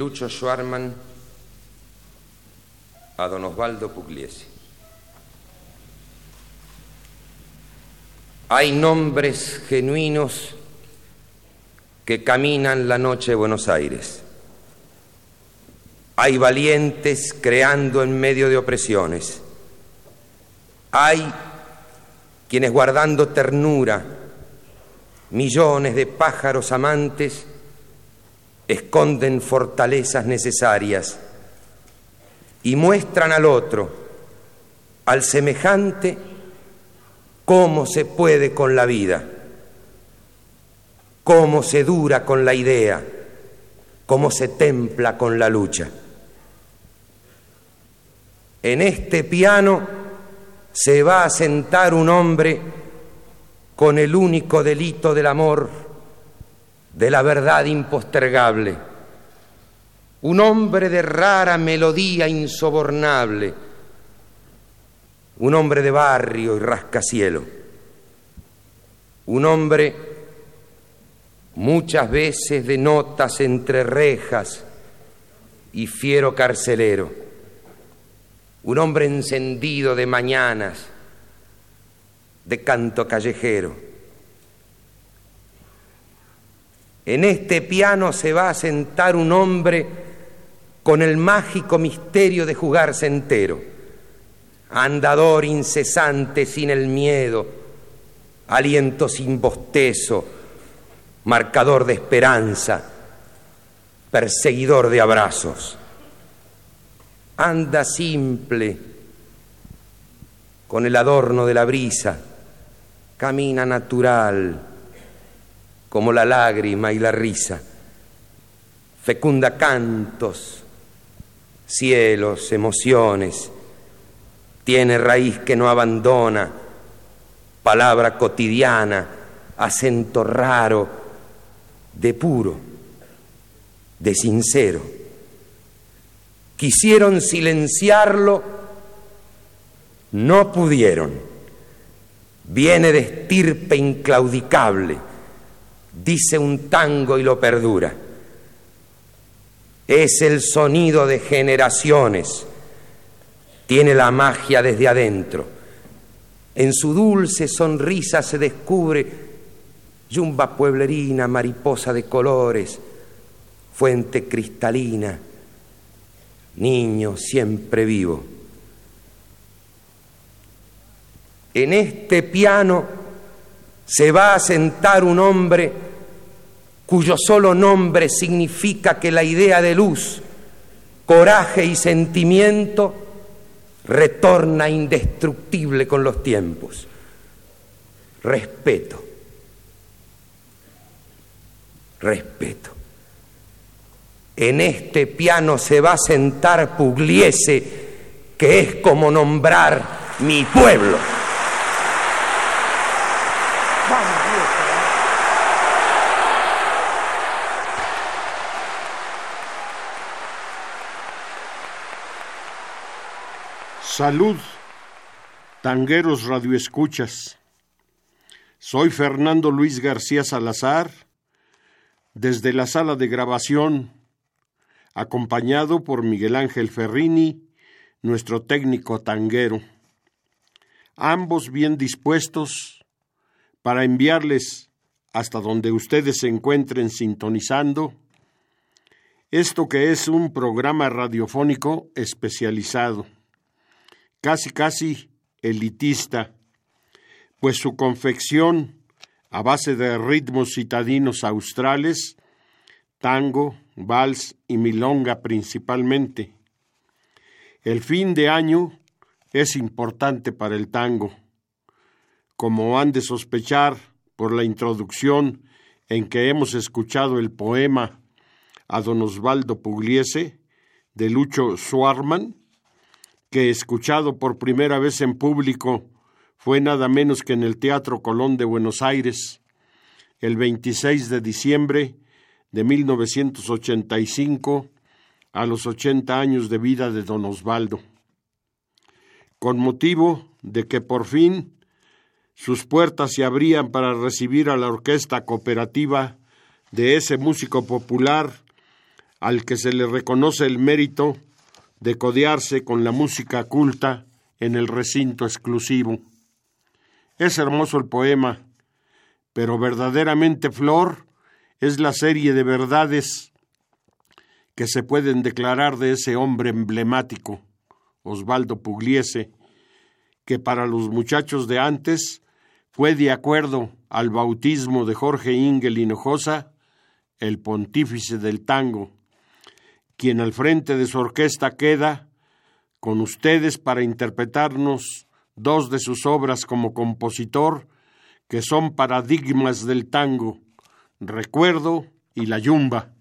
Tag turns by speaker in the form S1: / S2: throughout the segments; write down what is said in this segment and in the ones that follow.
S1: Lucho Schwarman a don Osvaldo Pugliese. Hay nombres genuinos que caminan la noche de Buenos Aires. Hay valientes creando en medio de opresiones. Hay quienes guardando ternura, millones de pájaros amantes, esconden fortalezas necesarias y muestran al otro, al semejante, cómo se puede con la vida, cómo se dura con la idea, cómo se templa con la lucha. En este piano se va a sentar un hombre con el único delito del amor de la verdad impostergable, un hombre de rara melodía insobornable, un hombre de barrio y rascacielo, un hombre muchas veces de notas entre rejas y fiero carcelero, un hombre encendido de mañanas, de canto callejero En este piano se va a sentar un hombre con el mágico misterio de jugarse entero, andador incesante sin el miedo, aliento sin bostezo, marcador de esperanza, perseguidor de abrazos. Anda simple, con el adorno de la brisa, camina natural, como la lágrima y la risa. Fecunda cantos, cielos, emociones, tiene raíz que no abandona, palabra cotidiana, acento raro, de puro, de sincero. Quisieron silenciarlo, no pudieron. Viene de estirpe inclaudicable dice un tango y lo perdura. Es el sonido de generaciones, tiene la magia desde adentro. En su dulce sonrisa se descubre yumba pueblerina, mariposa de colores, fuente cristalina, niño siempre vivo. En este piano se va a sentar un hombre cuyo solo nombre significa que la idea de luz, coraje y sentimiento retorna indestructible con los tiempos. Respeto. Respeto. En este piano se va a sentar Pugliese, que es como nombrar mi pueblo.
S2: Salud, tangueros radioescuchas. Soy Fernando Luis García Salazar, desde la sala de grabación, acompañado por Miguel Ángel Ferrini, nuestro técnico tanguero. Ambos bien dispuestos para enviarles hasta donde ustedes se encuentren sintonizando, esto que es un programa radiofónico especializado, casi casi elitista, pues su confección a base de ritmos citadinos australes, tango, vals y milonga principalmente. El fin de año es importante para el tango, como han de sospechar por la introducción en que hemos escuchado el poema a don Osvaldo Pugliese de Lucho Schwarman, que escuchado por primera vez en público fue nada menos que en el Teatro Colón de Buenos Aires el 26 de diciembre de 1985 a los 80 años de vida de don Osvaldo. Con motivo de que por fin sus puertas se abrían para recibir a la orquesta cooperativa de ese músico popular al que se le reconoce el mérito de codearse con la música culta en el recinto exclusivo. Es hermoso el poema, pero verdaderamente Flor es la serie de verdades que se pueden declarar de ese hombre emblemático, Osvaldo Pugliese, que para los muchachos de antes fue de acuerdo al bautismo de Jorge Ingel Hinojosa, el pontífice del tango, quien al frente de su orquesta queda con ustedes para interpretarnos dos de sus obras como compositor, que son paradigmas del tango, Recuerdo y La Yumba.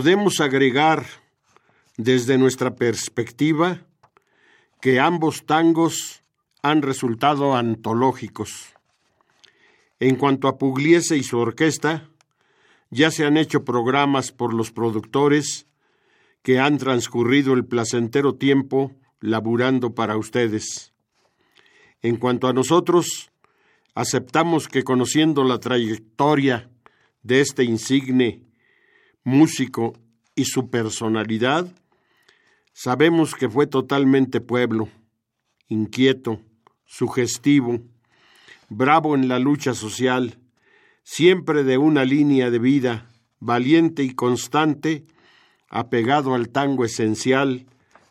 S2: Podemos agregar desde nuestra perspectiva que ambos tangos han resultado antológicos. En cuanto a Pugliese y su orquesta, ya se han hecho programas por los productores que han transcurrido el placentero tiempo laburando para ustedes. En cuanto a nosotros, aceptamos que conociendo la trayectoria de este insigne músico y su personalidad, sabemos que fue totalmente pueblo, inquieto, sugestivo, bravo en la lucha social, siempre de una línea de vida, valiente y constante, apegado al tango esencial,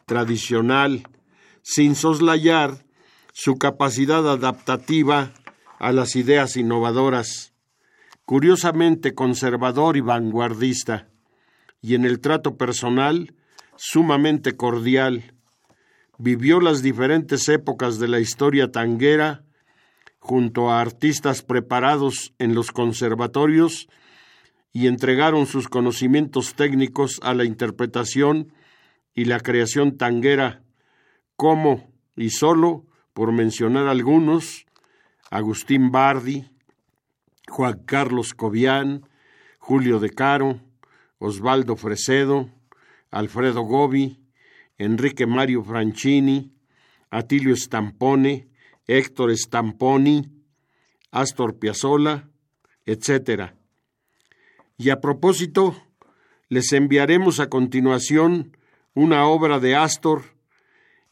S2: tradicional, sin soslayar su capacidad adaptativa a las ideas innovadoras, curiosamente conservador y vanguardista, y en el trato personal sumamente cordial. Vivió las diferentes épocas de la historia tanguera junto a artistas preparados en los conservatorios y entregaron sus conocimientos técnicos a la interpretación y la creación tanguera, como y solo, por mencionar algunos, Agustín Bardi, Juan Carlos Cobian, Julio De Caro, Osvaldo Fresedo, Alfredo Gobi, Enrique Mario Franchini, Atilio Stampone, Héctor Stamponi, Astor Piazzolla, etc. Y a propósito, les enviaremos a continuación una obra de Astor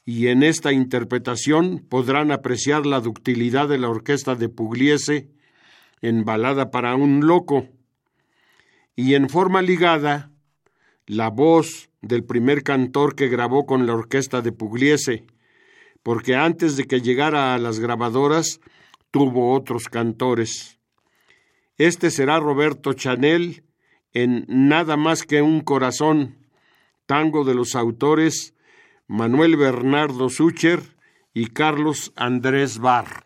S2: y en esta interpretación podrán apreciar la ductilidad de la orquesta de Pugliese en Balada para un Loco y en forma ligada la voz del primer cantor que grabó con la orquesta de Pugliese, porque antes de que llegara a las grabadoras tuvo otros cantores. Este será Roberto Chanel en Nada más que un corazón, tango de los autores Manuel Bernardo Sucher y Carlos Andrés Barr.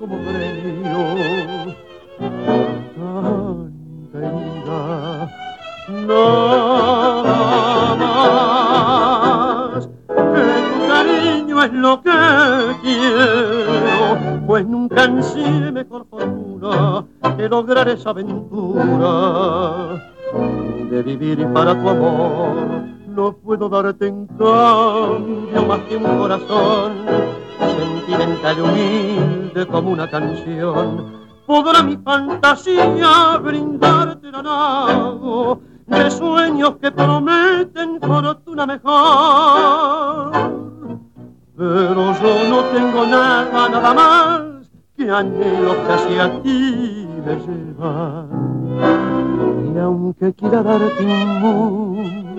S3: Como premio. Tanta herida, nada más. Que tu cariño es lo que quiero, pues nunca ansí mejor fortuna que lograr esa aventura de vivir para tu amor. No puedo darte en cambio más que un corazón sentimental y humilde como una canción. Podrá mi fantasía brindarte nago de sueños que prometen fortuna mejor. Pero yo no tengo nada, nada más que anhelo que hacia ti me lleva. Y aunque quiera darte un mundo,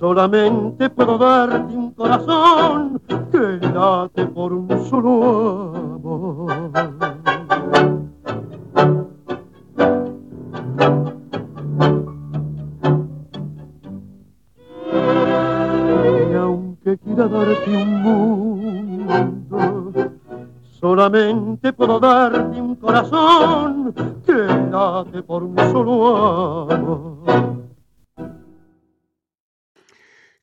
S3: Solamente puedo darte un mundo, solamente puedo darte un corazón que late por un solo amor.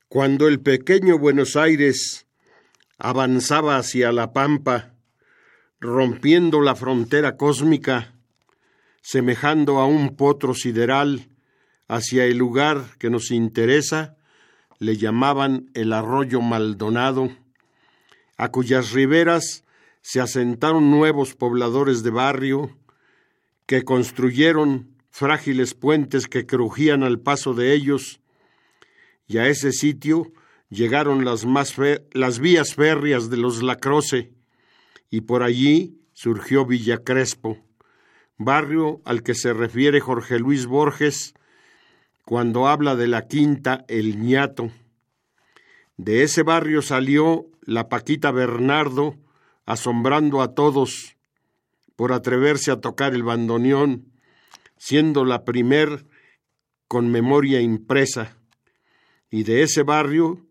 S2: Cuando el pequeño Buenos Aires avanzaba hacia la pampa, rompiendo la frontera cósmica, semejando a un potro sideral hacia el lugar que nos interesa, le llamaban el arroyo Maldonado, a cuyas riberas se asentaron nuevos pobladores de barrio que construyeron frágiles puentes que crujían al paso de ellos y a ese sitio llegaron las, más las vías férreas de los Lacroce, y por allí surgió Villa Crespo, barrio al que se refiere Jorge Luis Borges cuando habla de la quinta El ñato. De ese barrio salió la Paquita Bernardo, asombrando a todos por atreverse a tocar el bandoneón, siendo la primer con memoria impresa y de ese barrio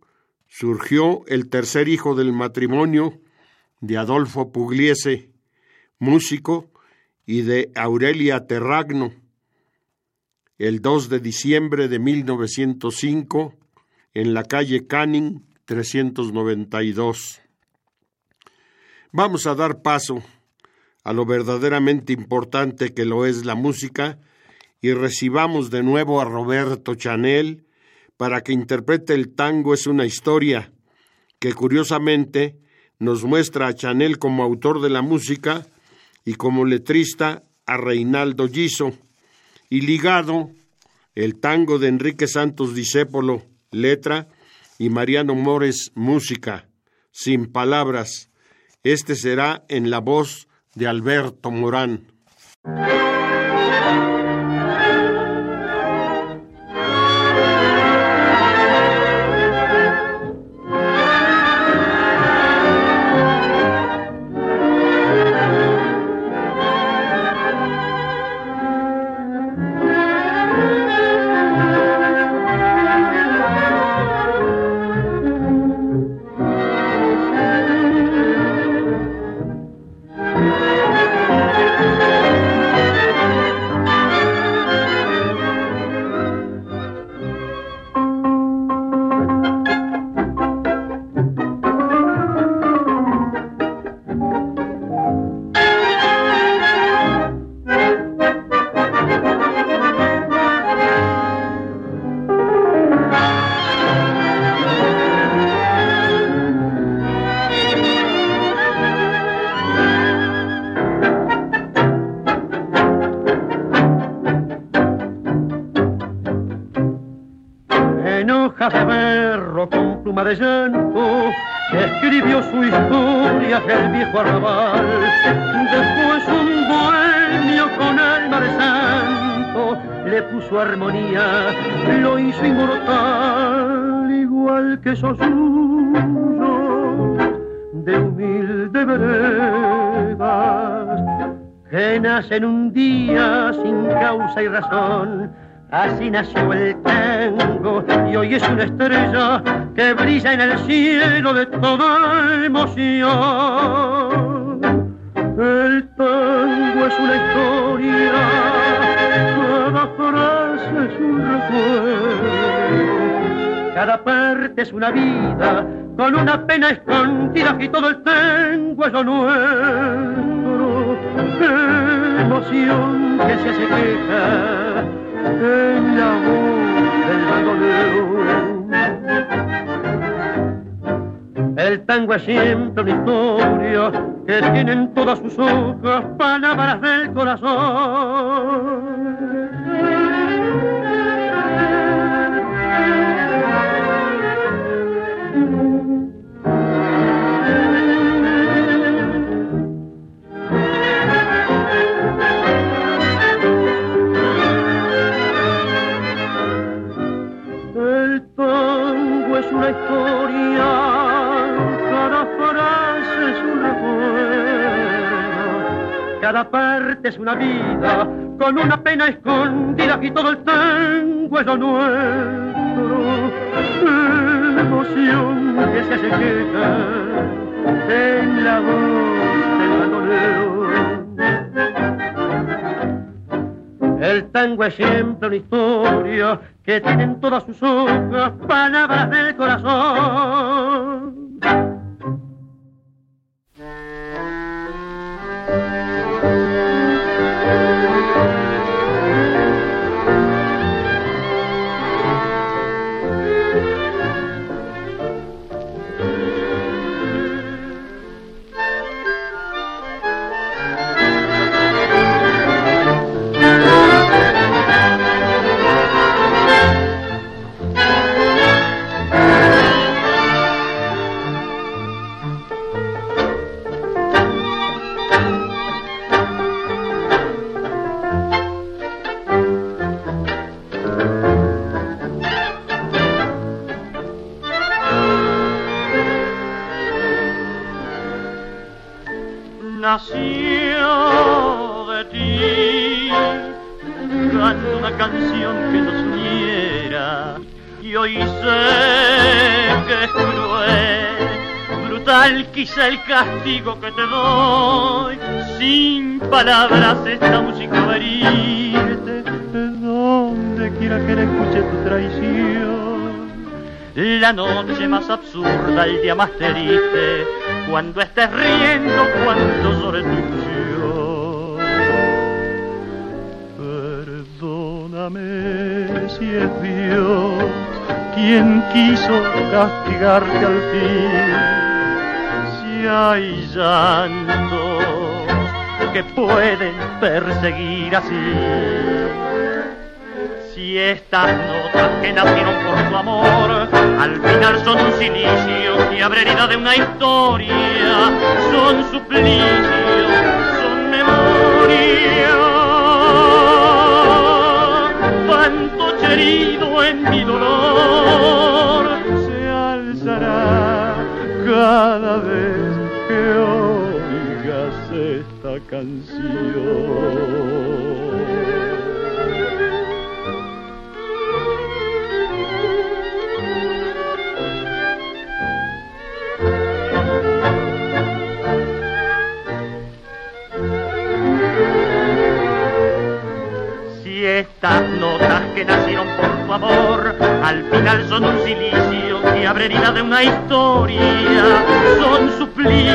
S2: surgió el tercer hijo del matrimonio de Adolfo Pugliese, músico, y de Aurelia Terragno. El 2 de diciembre de 1905, en la calle Canning 392. Vamos a dar paso a lo verdaderamente importante que lo es la música y recibamos de nuevo a Roberto Chanel, para que interprete el tango es una historia que curiosamente nos muestra a Chanel como autor de la música y como letrista a Reinaldo Giso, y ligado el tango de Enrique Santos Discépolo, letra, y Mariano Mores, música, sin palabras. Este será en la voz de Alberto Morán.
S3: Y nació el tango y hoy es una estrella que brilla en el cielo de toda emoción. El tango es una historia, cada frase es un recuerdo, cada parte es una vida con una pena escondida y todo el tango es lo nuestro. Emoción que se hace en la voz del bandolero. El tango es siempre una historia que tienen todas sus hojas palabras del corazón. Cada parte es una vida, con una pena escondida y todo el tango es lo nuestro. Emoción que se hace en la voz del bandolero. El tango es siempre una historia que tienen todas sus hojas palabras del corazón.
S4: El castigo que te doy. Sin palabras esta música va a herirte, donde quiera que le escuche tu traición. La noche más absurda, el día más triste, cuando estés riendo, cuando sobre tu ilusión. Perdóname si es Dios quien quiso castigarte al fin hay llantos que pueden perseguir así. Si estas notas que nacieron por tu amor, al final son un silicio que abre herida de una historia, son suplicio, son memoria. Cuánto herido en mi dolor cada vez canción. De una historia, son suplicio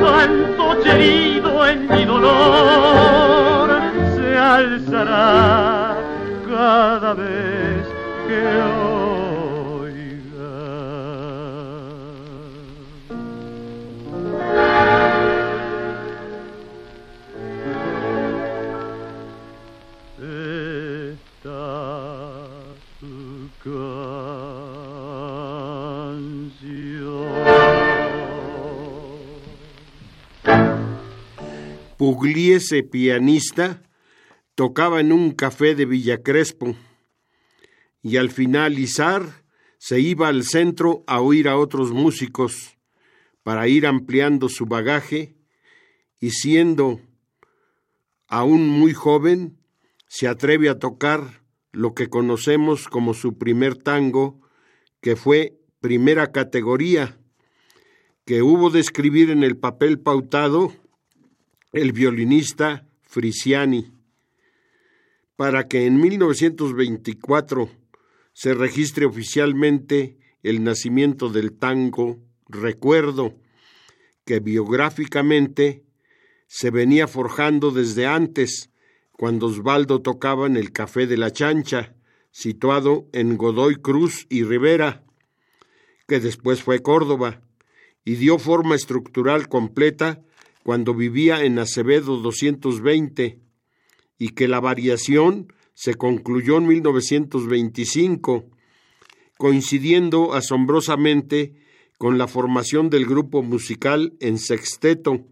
S4: Cuánto herido en mi dolor se alzará cada vez que
S2: Pugliese, pianista, tocaba en un café de Villa Crespo. Y al finalizar se iba al centro a oír a otros músicos para ir ampliando su bagaje y siendo aún muy joven, se atreve a tocar lo que conocemos como su primer tango, que fue primera categoría, que hubo de escribir en el papel pautado el violinista Frisiani, para que en 1924 se registre oficialmente el nacimiento del tango Recuerdo, que biográficamente se venía forjando desde antes, cuando Osvaldo tocaba en el Café de la Chancha, situado en Godoy Cruz y Rivera, que después fue Córdoba, y dio forma estructural completa cuando vivía en Acevedo 220, y que la variación se concluyó en 1925, coincidiendo asombrosamente con la formación del grupo musical en sexteto,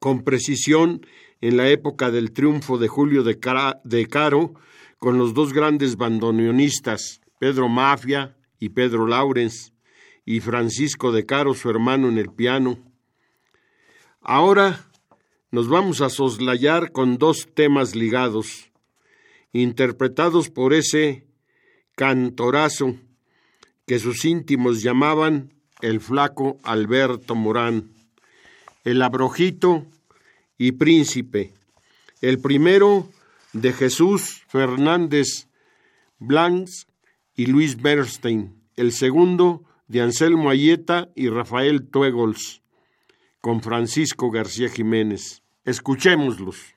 S2: con precisión en la época del triunfo de Julio de, Caro, con los dos grandes bandoneonistas, Pedro Mafia y Pedro Laurens, y Francisco de Caro, su hermano, en el piano. Ahora nos vamos a soslayar con dos temas ligados, interpretados por ese cantorazo que sus íntimos llamaban el flaco Alberto Morán, el abrojito y príncipe, el primero de Jesús Fernández Blancs y Luis Bernstein, el segundo de Anselmo Ayeta y Rafael Tuegols, con Francisco García Jiménez. Escuchémoslos.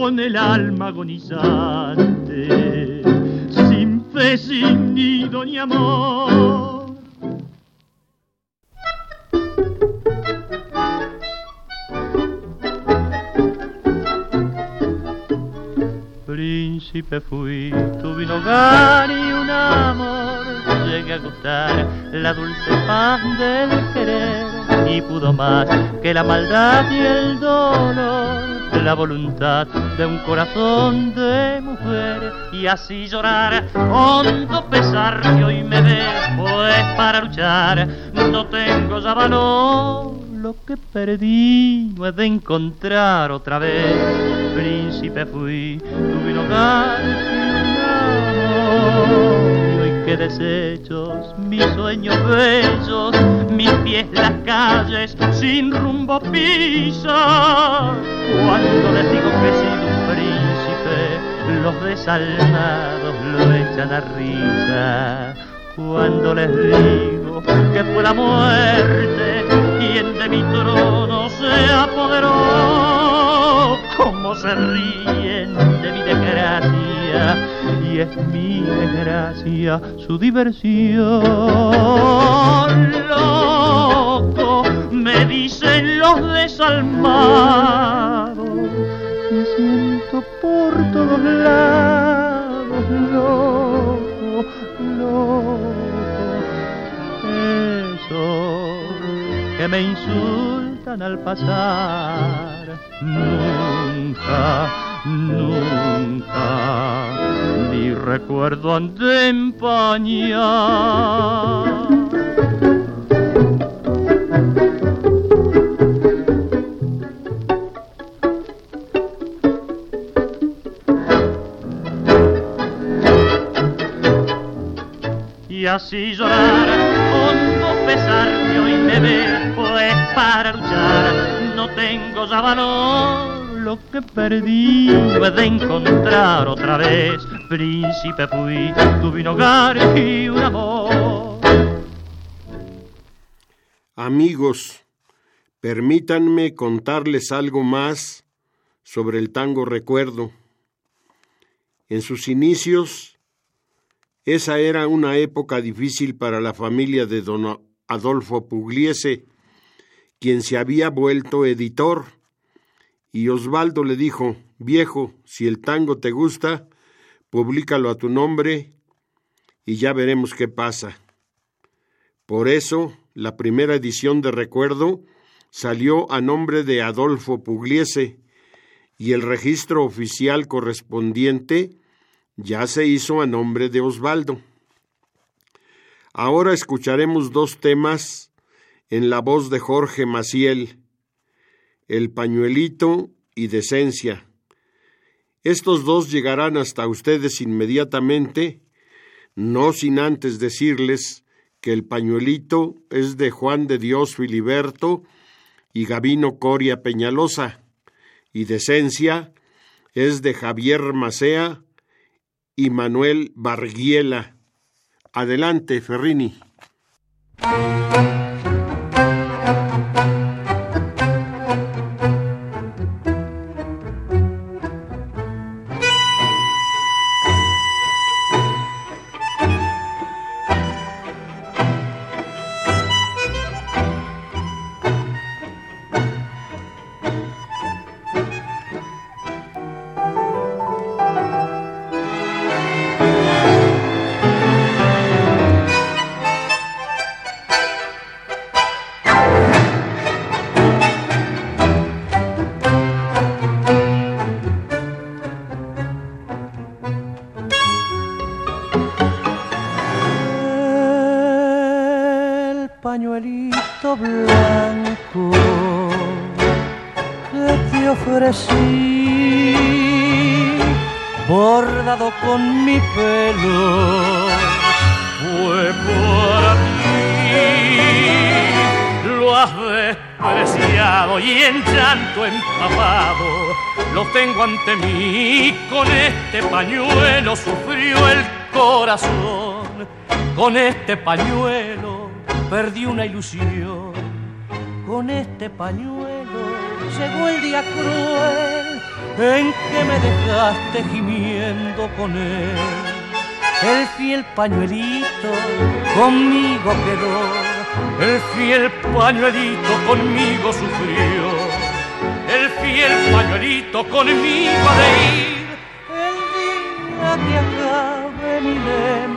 S4: con el alma agonizante, sin triste sin nido ni amor. Príncipe fui, tuve un hogar y un amor, llegué a gustar la dulce paz del querer y pudo más que la maldad y el dolor la voluntad de un corazón de mujer y así llorar. Hondo pesar que hoy me ve pues para luchar. No tengo ya valor lo que perdí no he de encontrar otra vez. Príncipe fui tuve un hogar que desechos mis sueños bellos mis pies las calles sin rumbo pisan cuando les digo que he sido un príncipe, los desalmados lo echan a risa. Cuando les digo que fue la muerte quien de mi trono se apoderó, como se ríen de mi desgracia y es mi desgracia su diversión. Loco, me dicen los desalmados, me siento por todos lados, loco, loco. Eso que me insultan al pasar, nunca, nunca, mi recuerdo han de empañar. y así llorar, hondo pesar que hoy me ve, pues para luchar no tengo ya valor, lo que perdí he de encontrar otra vez, príncipe fui, tuve un hogar y un amor.
S2: Amigos, permítanme contarles algo más sobre el tango recuerdo. En sus inicios, esa era una época difícil para la familia de don Adolfo Pugliese, quien se había vuelto editor, y Osvaldo le dijo, viejo, si el tango te gusta, públicalo a tu nombre y ya veremos qué pasa. Por eso, la primera edición de Recuerdo salió a nombre de Adolfo Pugliese y el registro oficial correspondiente ya se hizo a nombre de Osvaldo. Ahora escucharemos dos temas en la voz de Jorge Maciel, El pañuelito y Decencia. Estos dos llegarán hasta ustedes inmediatamente, no sin antes decirles que el pañuelito es de Juan de Dios Filiberto y Gavino Coria Peñalosa, y Decencia es de Javier Macea y Manuel Barguiela. Adelante, Ferrini.
S5: Pañuelo perdí una ilusión. Con este pañuelo llegó el día cruel en que me dejaste gimiendo con él.
S6: el fiel pañuelito conmigo quedó, el fiel pañuelito conmigo sufrió, el fiel pañuelito conmigo de ir, el día que acabe mi sufrir.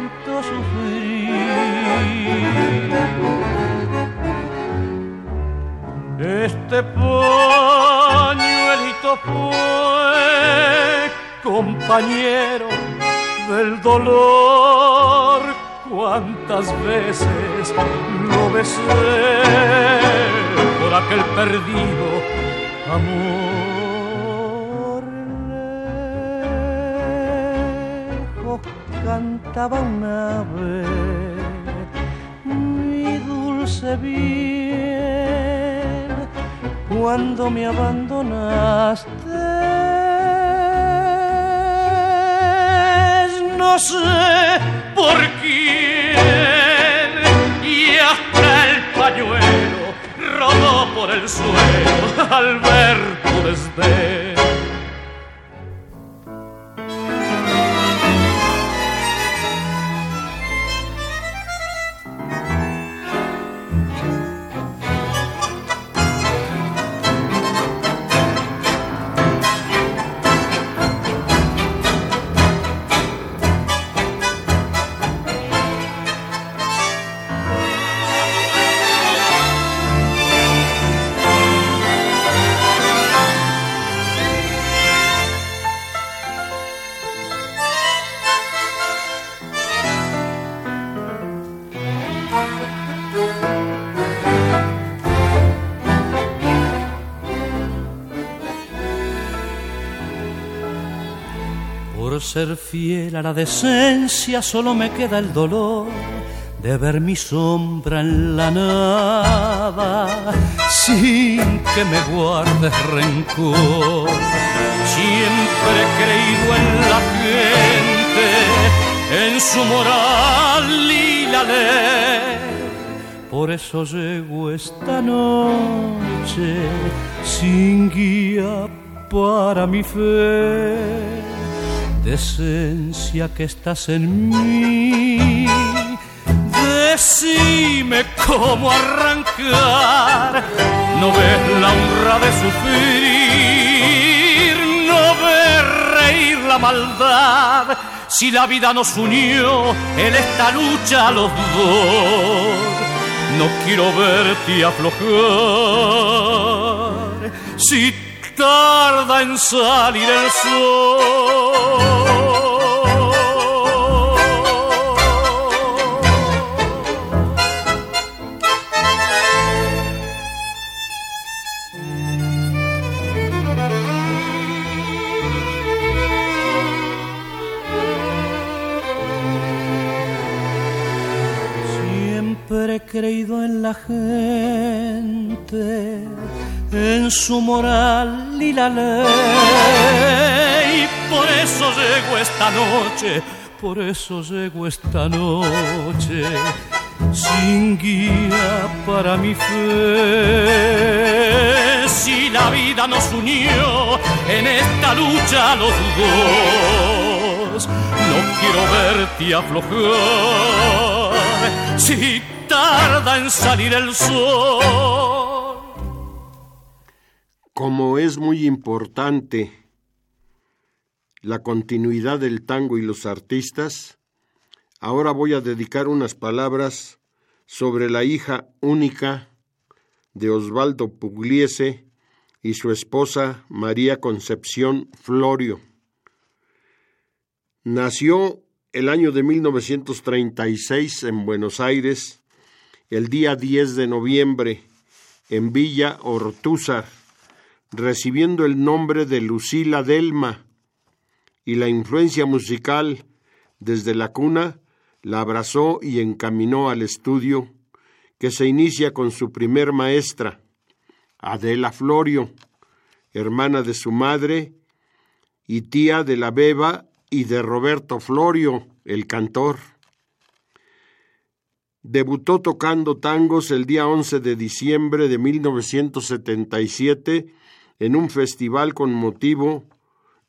S6: Este pañuelito fue compañero del dolor, cuántas veces lo besé por aquel perdido amor. Lejos cantaba un ave, mi cuando me abandonaste no sé por quién. Y hasta el pañuelo rodó por el suelo al ver tu desdén. Ser fiel a la decencia solo me queda el dolor de ver mi sombra en la nada sin que me guardes rencor. Siempre he creído en la gente, en su moral y la ley. Por eso llego esta noche sin guía para mi fe decencia que estás en mí. Decime cómo arrancar, no ves la honra de sufrir, no ves reír la maldad. Si la vida nos unió en esta lucha los dos, no quiero verte aflojar. Si tarda en salir el sol. He creído en la gente en su moral y la ley. Por eso llego esta noche, por eso llego esta noche, sin guía para mi fe. Si la vida nos unió en esta lucha los dos, no quiero verte aflojar. Si tarda en salir el sol
S2: como es muy importante la continuidad del tango y los artistas, ahora voy a dedicar unas palabras sobre la hija única de Osvaldo Pugliese y su esposa María Concepción Florio. Nació el año de 1936 en Buenos Aires, el día 10 de noviembre, en Villa Ortúzar, recibiendo el nombre de Lucila Delma, y la influencia musical desde la cuna la abrazó y encaminó al estudio, que se inicia con su primer maestra, Adela Florio, hermana de su madre y tía de la Beba y de Roberto Florio, el cantor. Debutó tocando tangos el día 11 de diciembre de 1977 en un festival con motivo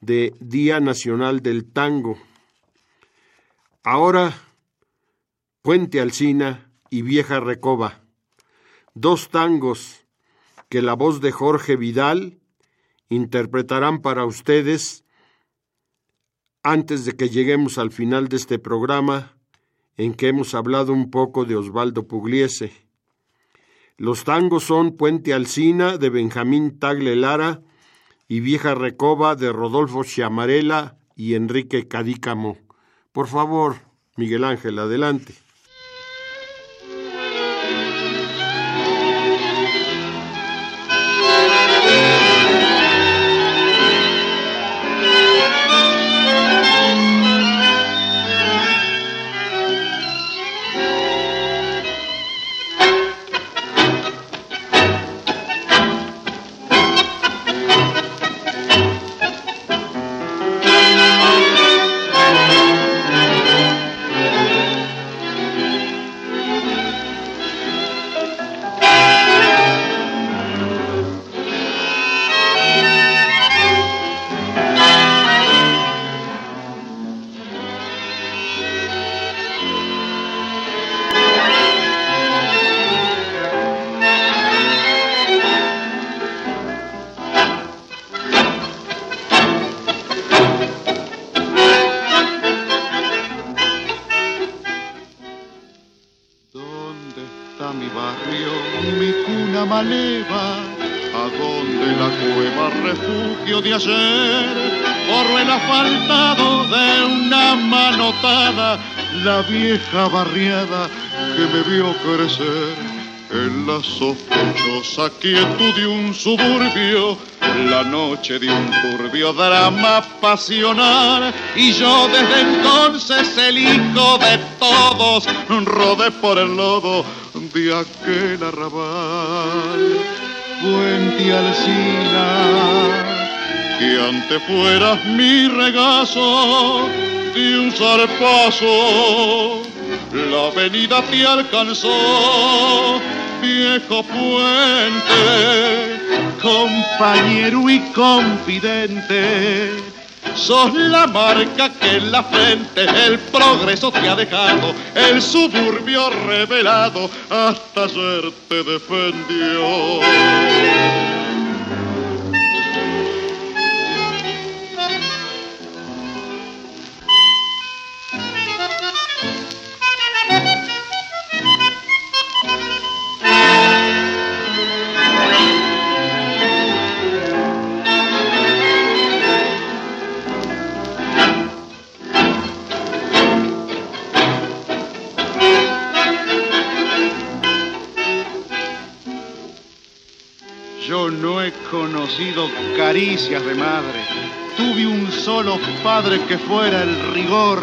S2: de Día Nacional del Tango. Ahora, Puente Alsina y Vieja Recoba, dos tangos que la voz de Jorge Vidal interpretarán para ustedes antes de que lleguemos al final de este programa en que hemos hablado un poco de Osvaldo Pugliese. Los tangos son Puente Alsina de Benjamín Tagle Lara y Vieja Recoba de Rodolfo Chiamarela y Enrique Cadícamo. Por favor, Miguel Ángel, adelante.
S5: Vieja barriada que me vio crecer en la sospechosa quietud de un suburbio, la noche de un turbio drama pasional, y yo desde entonces el hijo de todos rodé por el lodo de aquel arrabal. Puente Alcina, que antes fueras mi regazo, de un zarpazo la avenida te alcanzó, viejo puente, compañero y confidente. Sos la marca que en la frente el progreso te ha dejado, el suburbio revelado hasta ayer te defendió. Caricias de madre. Tuve un solo padre que fuera el rigor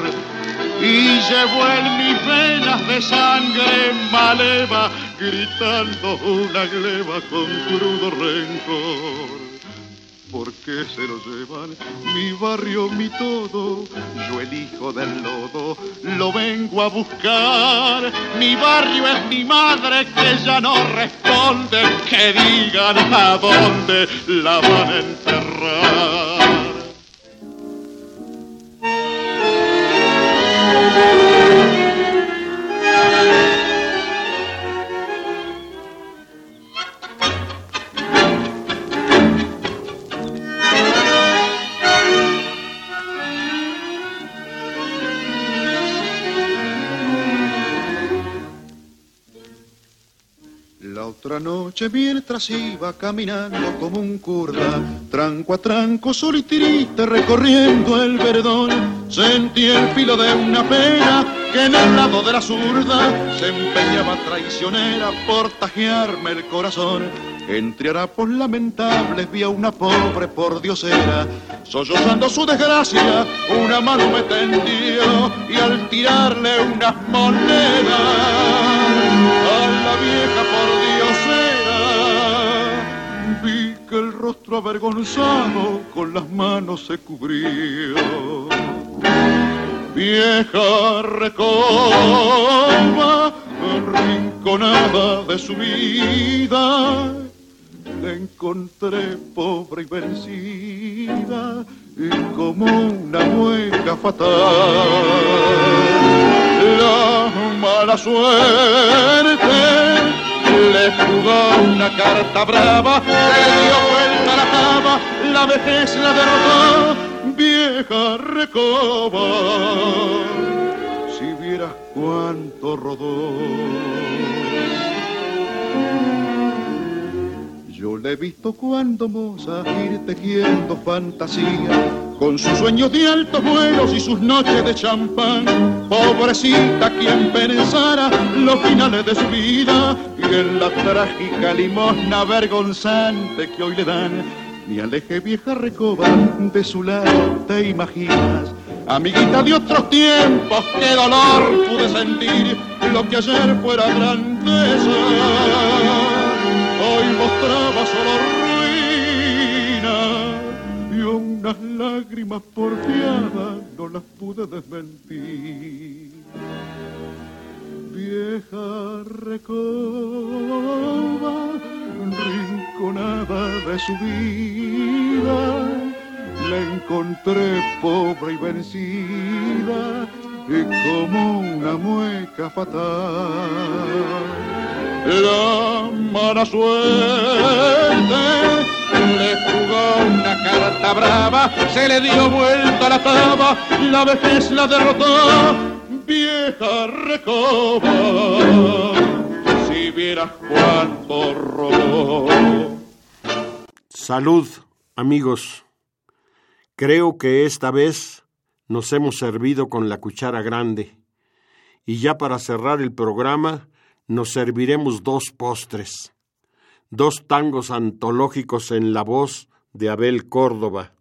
S5: y llevó en mis venas de sangre maleva, gritando una gleba con crudo rencor. ¿Por qué se lo llevan? Mi barrio, mi todo, yo el hijo del lodo, lo vengo a buscar. Mi barrio es mi madre que ya no responde, que digan a dónde la van a enterrar. Noche mientras iba caminando como un kurda, tranco a tranco, solo y recorriendo el verdón, sentí el filo de una pena que en el lado de la zurda se empeñaba traicionera por tajearme el corazón. Entre harapos lamentables vi a una pobre por diosera, sollozando su desgracia, una mano me tendió y al tirarle unas monedas que el rostro avergonzado con las manos se cubrió. Vieja recoba, rinconada de su vida, la encontré pobre y vencida y como una mueca fatal. La mala suerte le jugó una carta brava, se dio vuelta la cama, la vejez la derrotó, vieja recoba. Si vieras cuánto rodó. Yo le he visto cuando moza ir tejiendo fantasía, con sus sueños de altos vuelos y sus noches de champán. Pobrecita quien pensara los finales de su vida y en la trágica limosna vergonzante que hoy le dan. Mi aleje vieja recoba de su lado, te imaginas. Amiguita de otros tiempos, qué dolor pude sentir lo que ayer fuera grandeza hoy mostraba solo ruina y unas lágrimas porfiadas no las pude desmentir. Vieja recoba, rinconada de su vida, la encontré pobre y vencida y como una mueca fatal la mala suerte le jugó una carta brava, se le dio vuelta la taba, la vejez la derrotó, vieja recoba, si vieras cuánto robó.
S2: Salud, amigos. Creo que esta vez nos hemos servido con la cuchara grande. Y ya para cerrar el programa, nos serviremos dos postres, dos tangos antológicos en la voz de Abel Córdoba,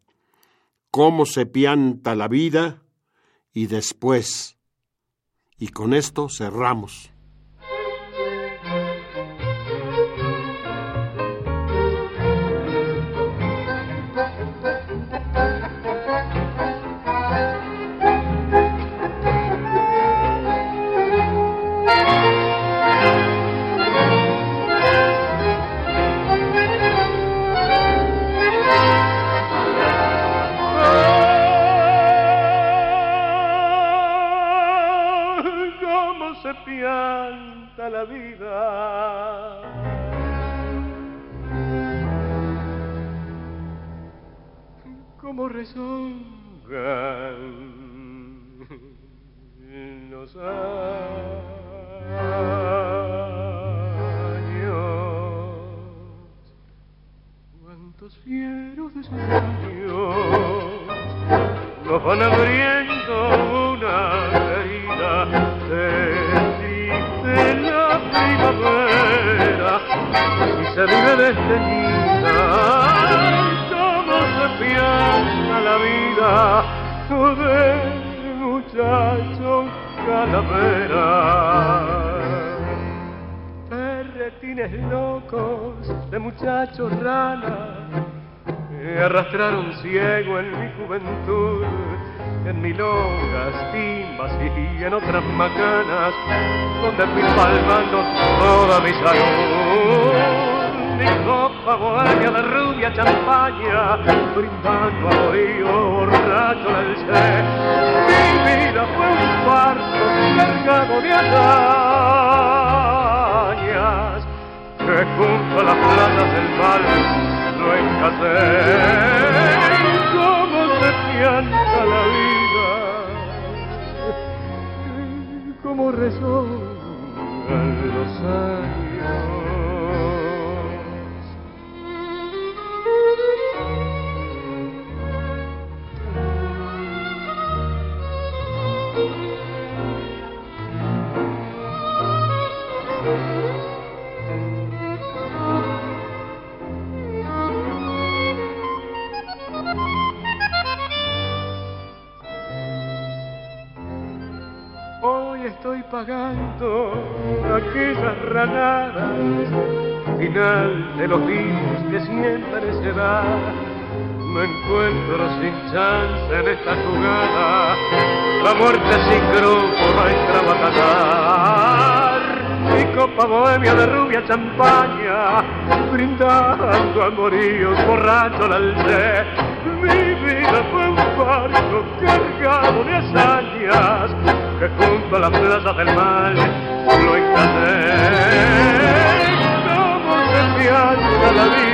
S2: Cómo se pianta la vida y después. Y con esto cerramos.
S7: Se vive desteñida como se piensa la vida de muchacho calavera. Perretines locos de muchachos rana me arrastraron ciego en mi juventud. En milongas, timbas y en otras macanas, donde fui palmando toda mi salud. Mi copa bohemia de rubia champaña, brindando a oído borracho del sé. Mi vida fue un farso cargado de hazañas, que junto a las plazas del mal lo encasé. Cómo se pianta la vida como resonan los años. Hoy estoy pagando aquellas ranadas, final de los días que siempre se da. Me encuentro sin chance en esta jugada, la muerte sin grupo va a a batallar. Mi copa bohemia de rubia champaña, brindando amoríos, borracho la alcé mi vida fue un barco cargado de hazañas que junto a las plazas del mar lo encanté. Como se pianza la vida.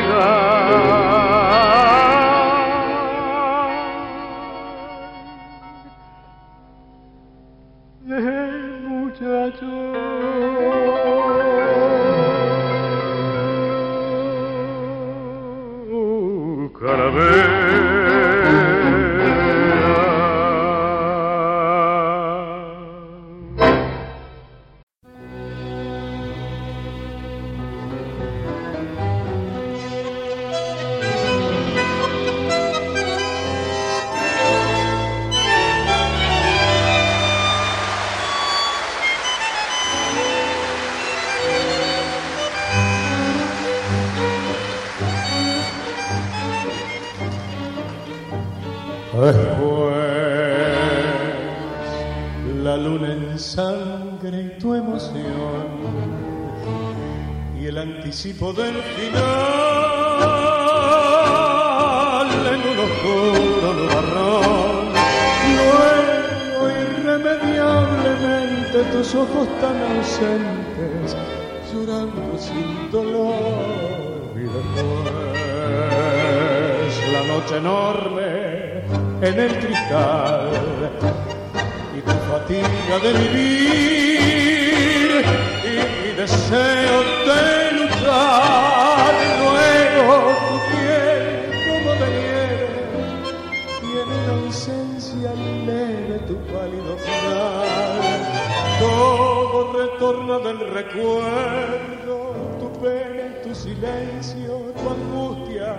S8: Del recuerdo tu pena tu silencio tu angustia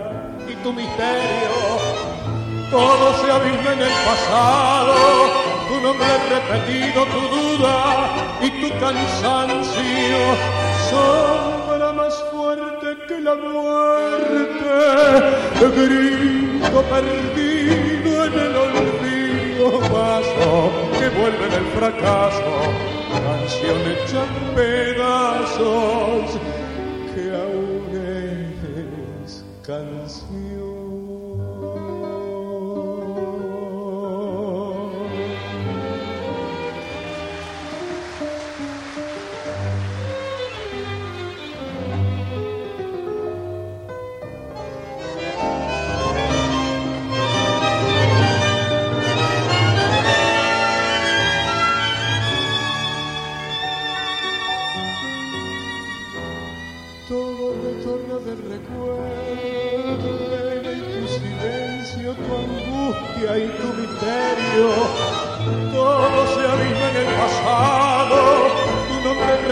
S8: y tu misterio. Todo se abisma en el pasado tu nombre repetido tu duda y tu cansancio. Son más fuerte que la muerte, grito perdido en el olvido, paso que vuelve del fracaso, canción hecha pedazos que aún es canción.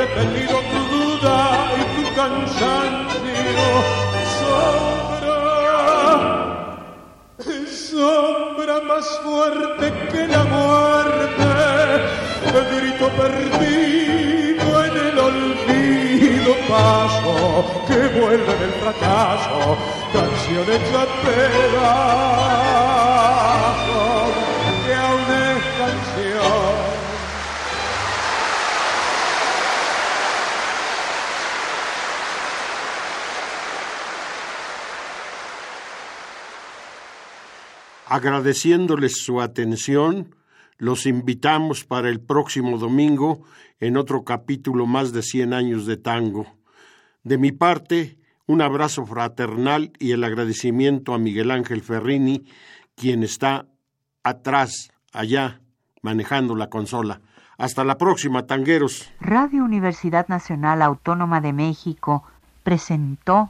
S8: he perdido tu duda y tu cansancio. Sombra, sombra más fuerte que la muerte, el grito perdido en el olvido paso que vuelve del fracaso, canción hecha pedazos que aún es canción.
S2: Agradeciéndoles su atención, los invitamos para el próximo domingo en otro capítulo más de 100 años de tango. De mi parte, un abrazo fraternal y el agradecimiento a Miguel Ángel Ferrini, quien está atrás, allá, manejando la consola. Hasta la próxima, tangueros.
S9: Radio Universidad Nacional Autónoma de México presentó